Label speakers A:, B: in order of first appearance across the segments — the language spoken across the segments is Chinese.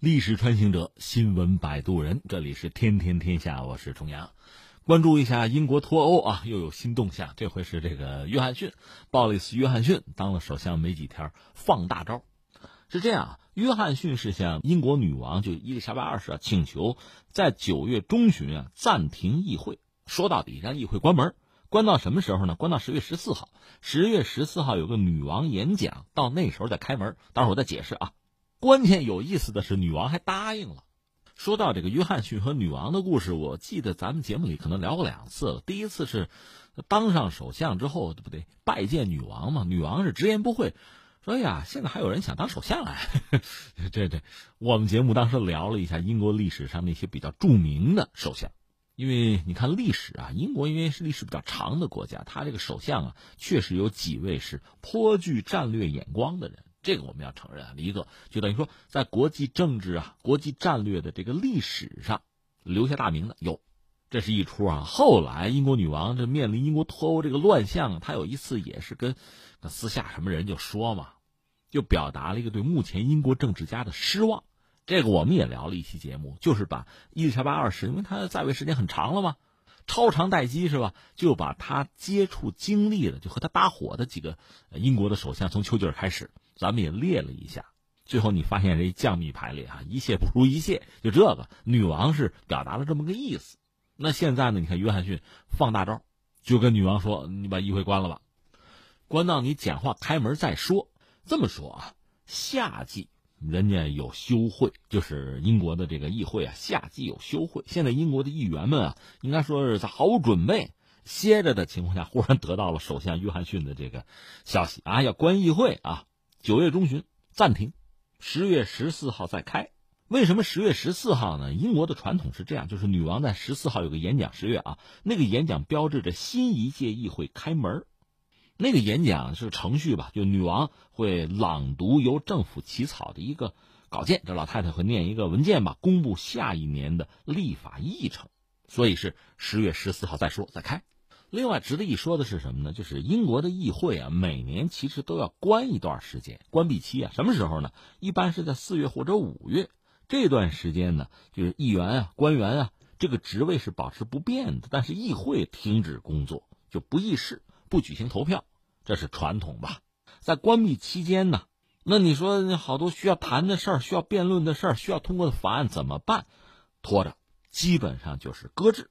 A: 历史穿行者，新闻摆渡人，这里是天天天下，我是重阳。关注一下英国脱欧啊，又有新动向。这回是这个约翰逊，鲍里斯·约翰逊当了首相没几天，放大招。是这样，约翰逊是向英国女王就伊丽莎白二世啊请求，在九月中旬啊暂停议会，说到底让议会关门，关到什么时候呢？关到十月十四号。十月十四号有个女王演讲，到那时候再开门。待会儿我再解释啊。关键有意思的是，女王还答应了。说到这个约翰逊和女王的故事，我记得咱们节目里可能聊过两次了。第一次是当上首相之后，不对？拜见女王嘛，女王是直言不讳，说呀，现在还有人想当首相哎。这这，我们节目当时聊了一下英国历史上那些比较著名的首相，因为你看历史啊，英国因为是历史比较长的国家，他这个首相啊，确实有几位是颇具战略眼光的人。这个我们要承认啊，一个就等于说，在国际政治啊、国际战略的这个历史上留下大名的有，这是一出啊。后来英国女王这面临英国脱欧这个乱象，她有一次也是跟私下什么人就说嘛，就表达了一个对目前英国政治家的失望。这个我们也聊了一期节目，就是把伊丽莎白二世，因为她在位时间很长了嘛，超长待机是吧？就把他接触经历的，就和他搭伙的几个英国的首相，从丘吉尔开始。咱们也列了一下，最后你发现这降密排列啊，一切不如一切。就这个，女王是表达了这么个意思。那现在呢？你看约翰逊放大招，就跟女王说：“你把议会关了吧，关到你讲话开门再说。”这么说啊，夏季人家有休会，就是英国的这个议会啊，夏季有休会。现在英国的议员们啊，应该说是在毫无准备、歇着的情况下，忽然得到了首相约翰逊的这个消息啊，要关议会啊。九月中旬暂停，十月十四号再开。为什么十月十四号呢？英国的传统是这样，就是女王在十四号有个演讲。十月啊，那个演讲标志着新一届议会开门。那个演讲是程序吧？就女王会朗读由政府起草的一个稿件，这老太太会念一个文件吧，公布下一年的立法议程。所以是十月十四号再说再开。另外值得一说的是什么呢？就是英国的议会啊，每年其实都要关一段时间，关闭期啊，什么时候呢？一般是在四月或者五月。这段时间呢，就是议员啊、官员啊，这个职位是保持不变的，但是议会停止工作，就不议事、不举行投票，这是传统吧？在关闭期间呢，那你说好多需要谈的事儿、需要辩论的事儿、需要通过的法案怎么办？拖着，基本上就是搁置。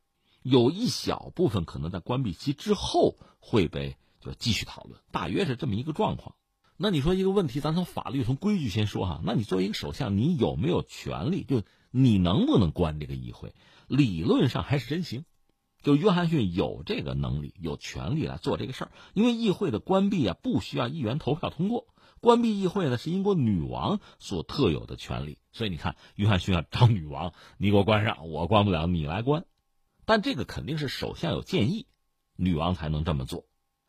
A: 有一小部分可能在关闭期之后会被就继续讨论，大约是这么一个状况。那你说一个问题，咱从法律、从规矩先说哈。那你作为一个首相，你有没有权利？就你能不能关这个议会？理论上还是真行。就约翰逊有这个能力、有权利来做这个事儿，因为议会的关闭啊，不需要议员投票通过。关闭议会呢，是英国女王所特有的权利。所以你看，约翰逊要找女王，你给我关上，我关不了，你来关。但这个肯定是首相有建议，女王才能这么做。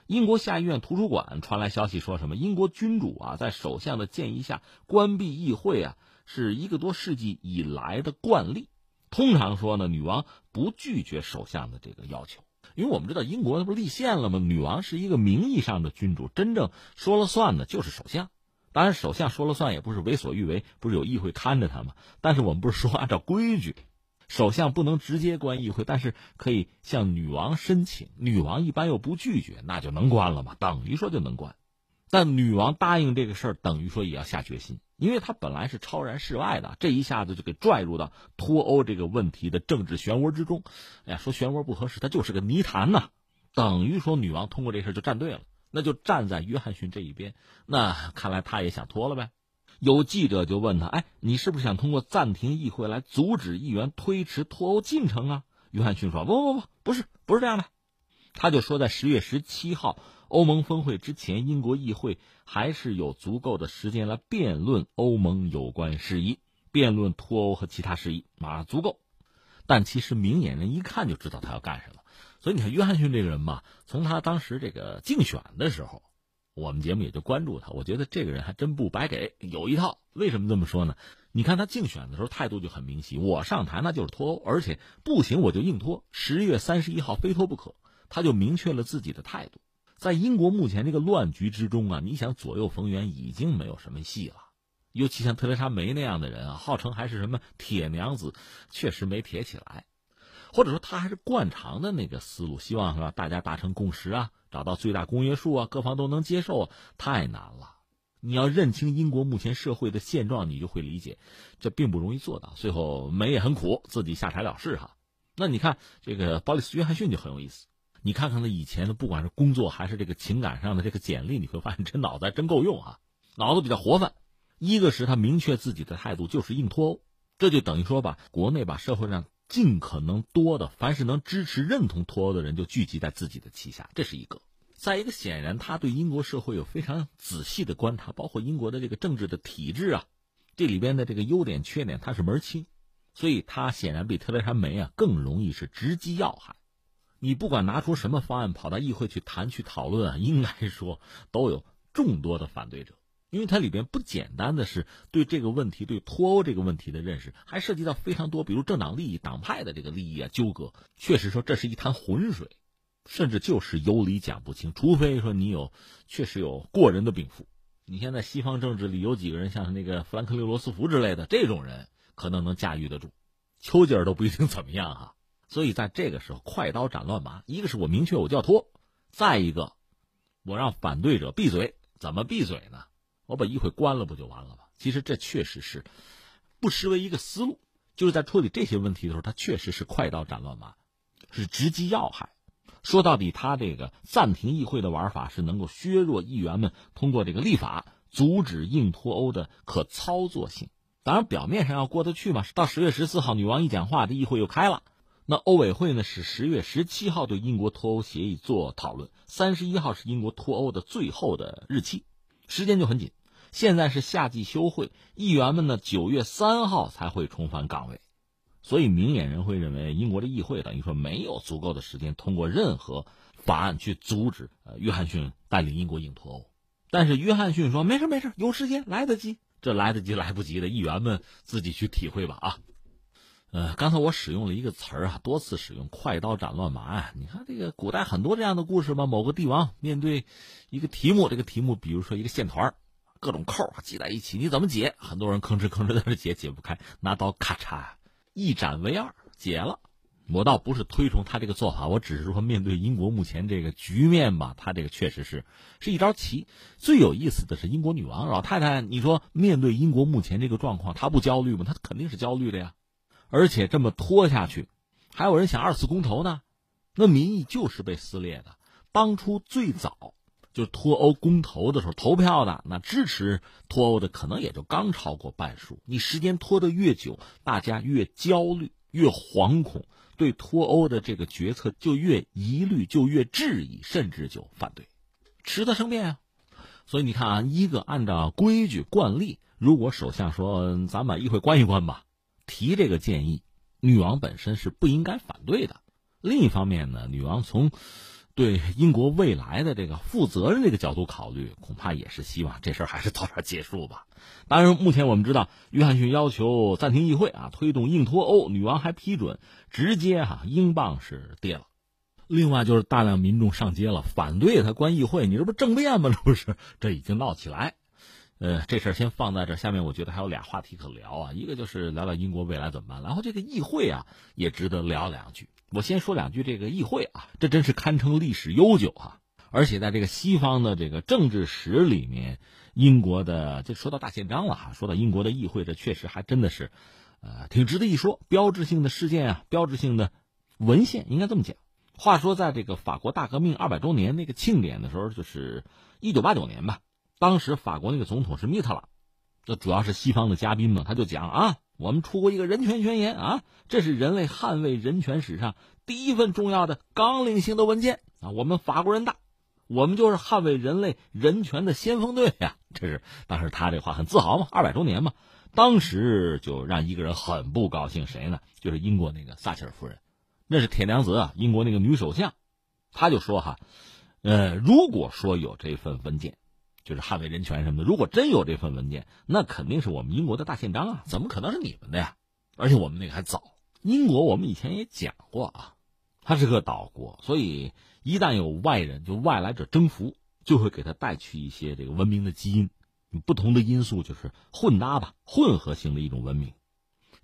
A: 英国下议院图书馆传来消息，说什么英国君主啊，在首相的建议下关闭议会啊，是一个多世纪以来的惯例。通常说呢，女王不拒绝首相的这个要求，因为我们知道英国那不是立宪了吗？女王是一个名义上的君主，真正说了算的就是首相。当然，首相说了算也不是为所欲为，不是有议会看着他吗？但是我们不是说按照规矩。首相不能直接关议会，但是可以向女王申请。女王一般又不拒绝，那就能关了嘛？等于说就能关。但女王答应这个事儿，等于说也要下决心，因为她本来是超然世外的，这一下子就给拽入到脱欧这个问题的政治漩涡之中。哎呀，说漩涡不合适，它就是个泥潭呐。等于说女王通过这事就站对了，那就站在约翰逊这一边。那看来他也想脱了呗。有记者就问他：“哎，你是不是想通过暂停议会来阻止议员推迟脱欧进程啊？”约翰逊说：“不不不，不是，不是这样的。”他就说，在十月十七号欧盟峰会之前，英国议会还是有足够的时间来辩论欧盟有关事宜，辩论脱欧和其他事宜，啊，足够。但其实明眼人一看就知道他要干什么。所以你看，约翰逊这个人嘛，从他当时这个竞选的时候。我们节目也就关注他，我觉得这个人还真不白给，有一套。为什么这么说呢？你看他竞选的时候态度就很明晰，我上台那就是脱欧，而且不行我就硬脱，十一月三十一号非脱不可，他就明确了自己的态度。在英国目前这个乱局之中啊，你想左右逢源已经没有什么戏了。尤其像特蕾莎梅那样的人啊，号称还是什么铁娘子，确实没铁起来。或者说，他还是惯常的那个思路，希望是吧？大家达成共识啊，找到最大公约数啊，各方都能接受啊，太难了。你要认清英国目前社会的现状，你就会理解，这并不容易做到。最后梅也很苦，自己下台了事哈。那你看这个鲍里斯·约翰逊就很有意思，你看看他以前的，不管是工作还是这个情感上的这个简历，你会发现这脑子还真够用啊，脑子比较活泛。一个是他明确自己的态度，就是硬脱欧，这就等于说吧，国内把社会上尽可能多的凡是能支持认同脱欧的人，就聚集在自己的旗下，这是一个。再一个，显然他对英国社会有非常仔细的观察，包括英国的这个政治的体制啊，这里边的这个优点缺点他是门清，所以他显然比特蕾莎梅啊更容易是直击要害。你不管拿出什么方案跑到议会去谈去讨论啊，应该说都有众多的反对者。因为它里边不简单的是对这个问题、对脱欧这个问题的认识，还涉及到非常多，比如政党利益、党派的这个利益啊纠葛。确实说这是一滩浑水，甚至就是有理讲不清。除非说你有确实有过人的禀赋。你现在西方政治里有几个人像那个富兰克林·罗斯福之类的这种人，可能能驾驭得住。丘吉尔都不一定怎么样哈。所以在这个时候，快刀斩乱麻，一个是我明确我就要脱，再一个，我让反对者闭嘴。怎么闭嘴呢？我把议会关了不就完了吗？其实这确实是不失为一个思路，就是在处理这些问题的时候，他确实是快刀斩乱麻，是直击要害。说到底，他这个暂停议会的玩法是能够削弱议员们通过这个立法阻止硬脱欧的可操作性。当然，表面上要过得去嘛。到十月十四号，女王一讲话，这议会又开了。那欧委会呢是十月十七号对英国脱欧协议做讨论，三十一号是英国脱欧的最后的日期，时间就很紧。现在是夏季休会，议员们呢九月三号才会重返岗位，所以明眼人会认为英国的议会等于说没有足够的时间通过任何法案去阻止呃约翰逊带领英国硬脱欧。但是约翰逊说没事没事，有时间来得及，这来得及来不及的议员们自己去体会吧啊。呃，刚才我使用了一个词儿啊，多次使用“快刀斩乱麻”呀。你看这个古代很多这样的故事嘛，某个帝王面对一个题目，这个题目比如说一个线团儿。各种扣系在一起，你怎么解？很多人吭哧吭哧在这解，解不开，拿刀咔嚓一斩为二，解了。我倒不是推崇他这个做法，我只是说面对英国目前这个局面吧，他这个确实是是一招棋。最有意思的是英国女王老太太，你说面对英国目前这个状况，她不焦虑吗？她肯定是焦虑的呀。而且这么拖下去，还有人想二次公投呢，那民意就是被撕裂的。当初最早。就脱欧公投的时候投票的，那支持脱欧的可能也就刚超过半数。你时间拖得越久，大家越焦虑、越惶恐，对脱欧的这个决策就越疑虑、就越质疑，甚至就反对，迟则生变啊。所以你看啊，一个按照规矩惯例，如果首相说咱把议会关一关吧，提这个建议，女王本身是不应该反对的。另一方面呢，女王从对英国未来的这个负责任这个角度考虑，恐怕也是希望这事儿还是早点结束吧。当然，目前我们知道，约翰逊要求暂停议会啊，推动硬脱欧，女王还批准，直接哈，英镑是跌了。另外就是大量民众上街了，反对他关议会，你这不政变吗？这不是，这已经闹起来。呃，这事儿先放在这，下面我觉得还有俩话题可聊啊，一个就是聊聊英国未来怎么办，然后这个议会啊，也值得聊两句。我先说两句这个议会啊，这真是堪称历史悠久哈。而且在这个西方的这个政治史里面，英国的这说到大宪章了哈，说到英国的议会，这确实还真的是，呃，挺值得一说，标志性的事件啊，标志性的文献，应该这么讲。话说，在这个法国大革命二百周年那个庆典的时候，就是一九八九年吧，当时法国那个总统是密特朗，这主要是西方的嘉宾嘛，他就讲啊。我们出过一个人权宣言啊，这是人类捍卫人权史上第一份重要的纲领性的文件啊。我们法国人大，我们就是捍卫人类人权的先锋队呀。这是当时他这话很自豪嘛，二百周年嘛。当时就让一个人很不高兴，谁呢？就是英国那个撒切尔夫人，那是铁娘子啊，英国那个女首相，她就说哈，呃，如果说有这份文件。就是捍卫人权什么的，如果真有这份文件，那肯定是我们英国的大宪章啊，怎么可能是你们的呀？而且我们那个还早。英国我们以前也讲过啊，它是个岛国，所以一旦有外人，就外来者征服，就会给他带去一些这个文明的基因。不同的因素就是混搭吧，混合型的一种文明，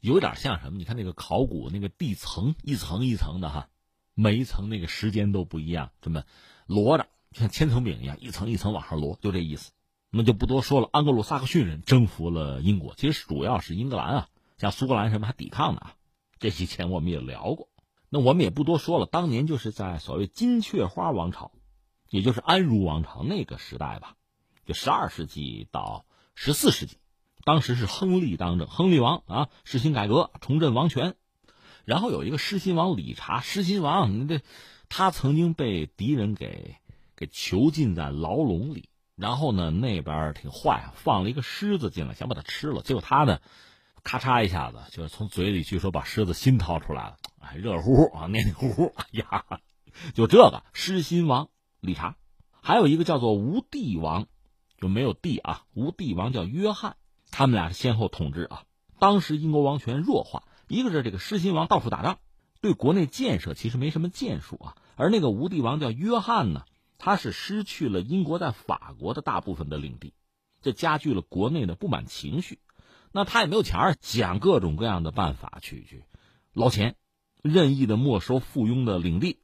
A: 有点像什么？你看那个考古那个地层一层一层的哈，每一层那个时间都不一样，这么摞着，像千层饼一样，一层一层往上摞，就这意思。那就不多说了。安格鲁萨克逊人征服了英国，其实主要是英格兰啊，像苏格兰什么还抵抗呢啊。这些前我们也聊过。那我们也不多说了。当年就是在所谓金雀花王朝，也就是安茹王朝那个时代吧。就十二世纪到十四世纪，当时是亨利当政，亨利王啊实行改革，重振王权。然后有一个狮心王理查，狮心王，你这他曾经被敌人给给囚禁在牢笼里，然后呢那边挺坏，放了一个狮子进来，想把它吃了。结果他呢，咔嚓一下子，就是从嘴里据说把狮子心掏出来了，哎，热乎乎啊，黏黏糊糊，哎呀，就这个狮心王理查，还有一个叫做无帝王。就没有帝啊，无帝王叫约翰，他们俩是先后统治啊。当时英国王权弱化，一个是这个狮心王到处打仗，对国内建设其实没什么建树啊。而那个无帝王叫约翰呢，他是失去了英国在法国的大部分的领地，这加剧了国内的不满情绪。那他也没有钱儿想各种各样的办法去去捞钱，任意的没收附庸的领地。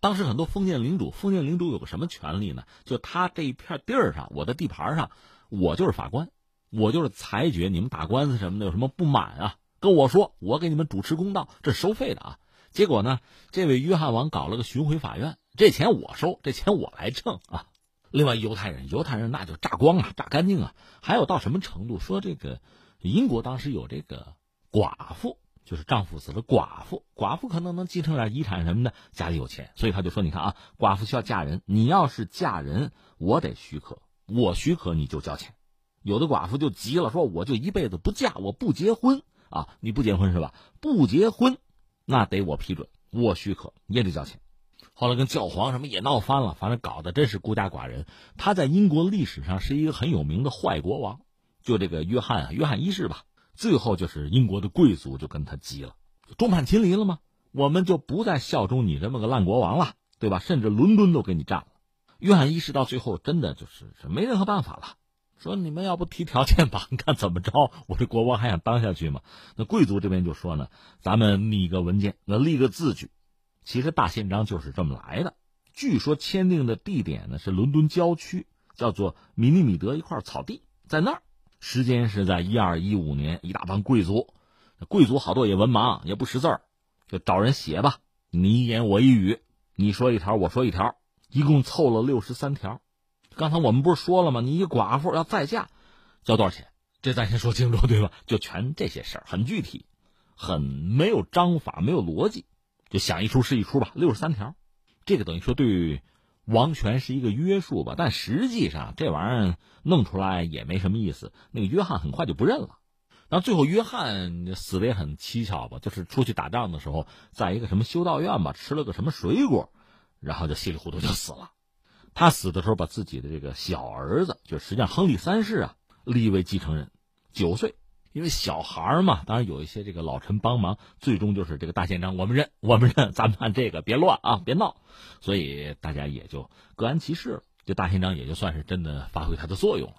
A: 当时很多封建领主，封建领主有个什么权利呢？就他这一片地儿上，我的地盘上，我就是法官，我就是裁决你们打官司什么的有什么不满啊，跟我说，我给你们主持公道，这收费的啊。结果呢，这位约翰王搞了个巡回法院，这钱我收，这钱我来挣啊。另外，犹太人，犹太人那就榨光啊，榨干净啊。还有到什么程度？说这个英国当时有这个寡妇。就是丈夫死了，寡妇，寡妇可能能继承点遗产什么的，家里有钱，所以他就说：“你看啊，寡妇需要嫁人，你要是嫁人，我得许可，我许可你就交钱。”有的寡妇就急了，说：“我就一辈子不嫁，我不结婚啊！你不结婚是吧？不结婚，那得我批准，我许可也得交钱。”后来跟教皇什么也闹翻了，反正搞得真是孤家寡人。他在英国历史上是一个很有名的坏国王，就这个约翰啊，约翰一世吧。最后就是英国的贵族就跟他急了，众叛亲离了吗？我们就不再效忠你这么个烂国王了，对吧？甚至伦敦都给你占了。约翰一世到最后真的就是是没任何办法了，说你们要不提条件吧？你看怎么着？我这国王还想当下去吗？那贵族这边就说呢，咱们拟个文件，那立个字据。其实大宪章就是这么来的。据说签订的地点呢是伦敦郊区，叫做米尼米德一块草地，在那儿。时间是在一二一五年，一大帮贵族，贵族好多也文盲，也不识字儿，就找人写吧。你一言我一语，你说一条我说一条，一共凑了六十三条。刚才我们不是说了吗？你一寡妇要再嫁，交多少钱？这咱先说清楚，对吧？就全这些事儿，很具体，很没有章法，没有逻辑，就想一出是一出吧。六十三条，这个等于说对。王权是一个约束吧，但实际上这玩意儿弄出来也没什么意思。那个约翰很快就不认了，然后最后约翰死的也很蹊跷吧，就是出去打仗的时候，在一个什么修道院吧，吃了个什么水果，然后就稀里糊涂就死了。他死的时候把自己的这个小儿子，就实际上亨利三世啊，立为继承人，九岁。因为小孩嘛，当然有一些这个老臣帮忙，最终就是这个大宪章我们认，我们认，咱们按这个，别乱啊，别闹，所以大家也就各安其事了。这大宪章也就算是真的发挥它的作用了。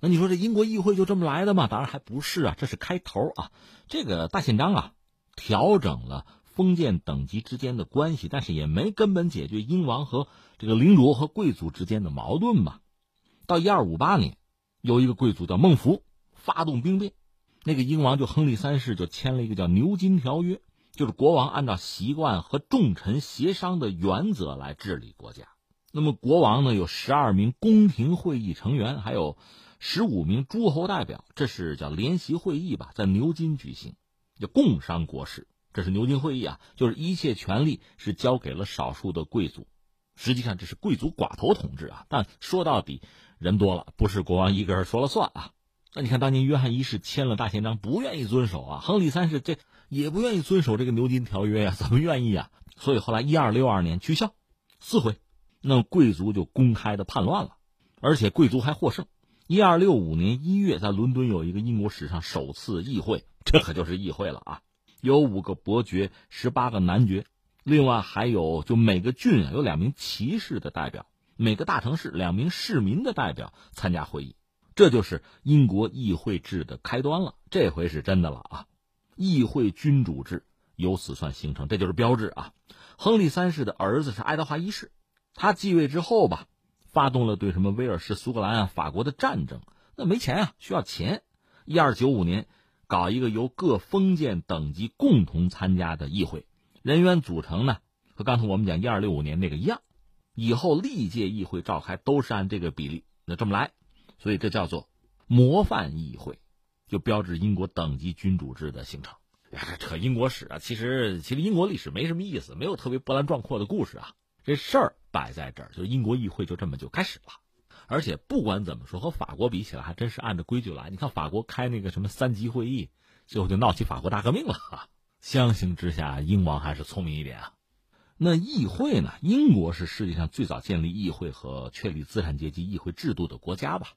A: 那你说这英国议会就这么来的吗？当然还不是啊，这是开头啊。这个大宪章啊，调整了封建等级之间的关系，但是也没根本解决英王和这个领主和贵族之间的矛盾吧。到一二五八年，有一个贵族叫孟福，发动兵变。那个英王就亨利三世就签了一个叫《牛津条约》，就是国王按照习惯和众臣协商的原则来治理国家。那么国王呢有十二名宫廷会议成员，还有十五名诸侯代表，这是叫联席会议吧，在牛津举行，叫共商国事。这是牛津会议啊，就是一切权力是交给了少数的贵族，实际上这是贵族寡头统治啊。但说到底，人多了，不是国王一个人说了算啊。那你看，当年约翰一世签了大宪章，不愿意遵守啊；亨利三世这也不愿意遵守这个牛津条约呀，怎么愿意啊？所以后来一二六二年取消，撕毁，那贵族就公开的叛乱了，而且贵族还获胜。一二六五年一月，在伦敦有一个英国史上首次议会，这可就是议会了啊！有五个伯爵，十八个男爵，另外还有就每个郡有两名骑士的代表，每个大城市两名市民的代表参加会议。这就是英国议会制的开端了。这回是真的了啊！议会君主制由此算形成，这就是标志啊。亨利三世的儿子是爱德华一世，他继位之后吧，发动了对什么威尔士、苏格兰啊、法国的战争，那没钱啊，需要钱。一二九五年，搞一个由各封建等级共同参加的议会，人员组成呢，和刚才我们讲一二六五年那个一样。以后历届议会召开都是按这个比例，那这么来，所以这叫做模范议会，就标志英国等级君主制的形成。扯英国史啊，其实其实英国历史没什么意思，没有特别波澜壮阔的故事啊。这事儿摆在这儿，就英国议会就这么就开始了。而且不管怎么说，和法国比起来，还真是按照规矩来。你看法国开那个什么三级会议，最后就闹起法国大革命了。相形之下，英王还是聪明一点啊。那议会呢？英国是世界上最早建立议会和确立资产阶级议会制度的国家吧？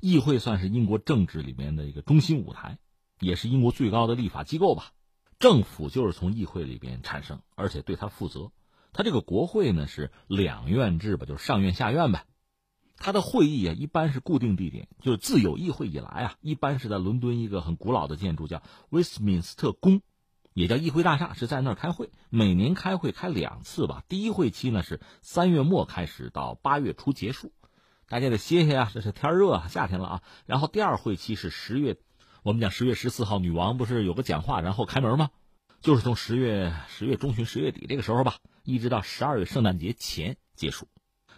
A: 议会算是英国政治里面的一个中心舞台，也是英国最高的立法机构吧？政府就是从议会里边产生，而且对他负责。他这个国会呢是两院制吧，就是上院下院呗。他的会议啊一般是固定地点，就是自有议会以来啊，一般是在伦敦一个很古老的建筑叫威斯敏斯特宫。也叫议会大厦，是在那儿开会。每年开会开两次吧。第一会期呢是三月末开始到八月初结束，大家得歇歇啊，这是天热，夏天了啊。然后第二会期是十月，我们讲十月十四号，女王不是有个讲话，然后开门吗？就是从十月十月中旬、十月底这个时候吧，一直到十二月圣诞节前结束。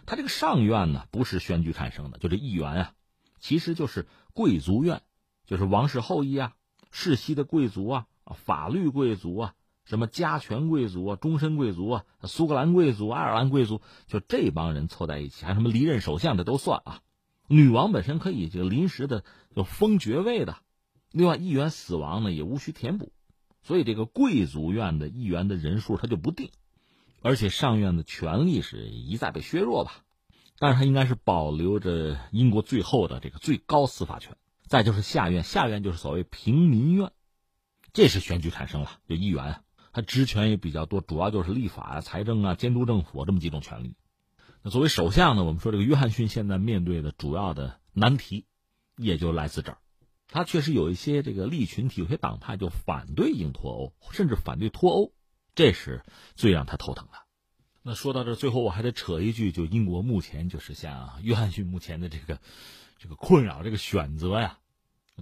A: 他这个上院呢不是选举产生的，就这议员啊，其实就是贵族院，就是王室后裔啊、世袭的贵族。啊，法律贵族啊，什么加权贵族啊，终身贵族啊，苏格兰贵族、爱尔兰贵族，就这帮人凑在一起，还什么离任首相，这都算啊。女王本身可以就临时的就封爵位的，另外议员死亡呢也无需填补，所以这个贵族院的议员的人数它就不定，而且上院的权力是一再被削弱吧，但是它应该是保留着英国最后的这个最高司法权。再就是下院，下院就是所谓平民院。这是选举产生了，就议员啊，他职权也比较多，主要就是立法啊、财政啊、监督政府这么几种权利。那作为首相呢，我们说这个约翰逊现在面对的主要的难题，也就来自这儿。他确实有一些这个利群体、有些党派就反对英脱欧，甚至反对脱欧，这是最让他头疼的。那说到这，最后我还得扯一句，就英国目前就是像约翰逊目前的这个这个困扰，这个选择呀。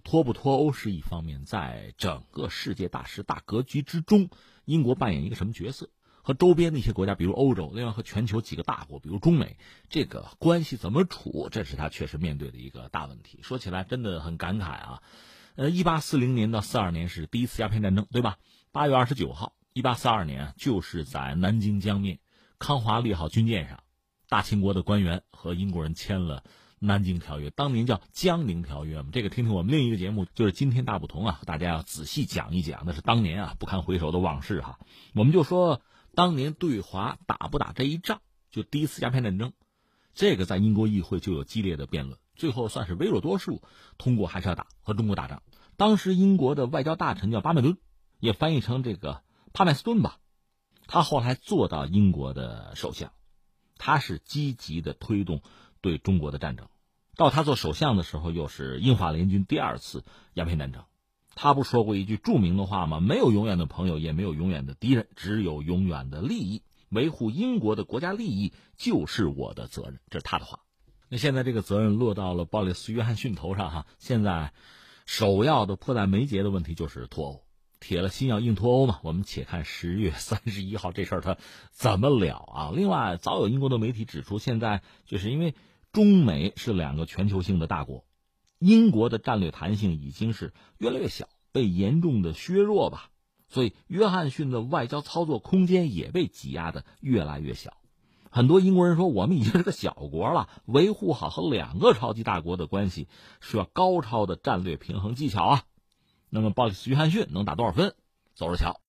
A: 脱不脱欧是一方面，在整个世界大势大格局之中，英国扮演一个什么角色？和周边的一些国家，比如欧洲，另外和全球几个大国，比如中美，这个关系怎么处？这是他确实面对的一个大问题。说起来真的很感慨啊！呃，一八四零年到四二年是第一次鸦片战争，对吧？八月二十九号，一八四二年就是在南京江面康华利号军舰上，大清国的官员和英国人签了。南京条约当年叫江宁条约嘛，这个听听我们另一个节目，就是今天大不同啊，大家要仔细讲一讲，那是当年啊不堪回首的往事哈。我们就说当年对华打不打这一仗，就第一次鸦片战争，这个在英国议会就有激烈的辩论，最后算是微弱多数通过，还是要打和中国打仗。当时英国的外交大臣叫巴麦敦，也翻译成这个帕麦斯顿吧，他后来做到英国的首相，他是积极的推动对中国的战争。到他做首相的时候，又是英法联军第二次鸦片战争。他不说过一句著名的话吗？没有永远的朋友，也没有永远的敌人，只有永远的利益。维护英国的国家利益就是我的责任，这是他的话。那现在这个责任落到了鲍里斯·约翰逊头上，哈，现在首要的迫在眉睫的问题就是脱欧，铁了心要硬脱欧嘛。我们且看十月三十一号这事儿他怎么了啊？另外，早有英国的媒体指出，现在就是因为。中美是两个全球性的大国，英国的战略弹性已经是越来越小，被严重的削弱吧。所以，约翰逊的外交操作空间也被挤压的越来越小。很多英国人说，我们已经是个小国了，维护好和两个超级大国的关系，需要高超的战略平衡技巧啊。那么，鲍里斯·约翰逊能打多少分？走着瞧。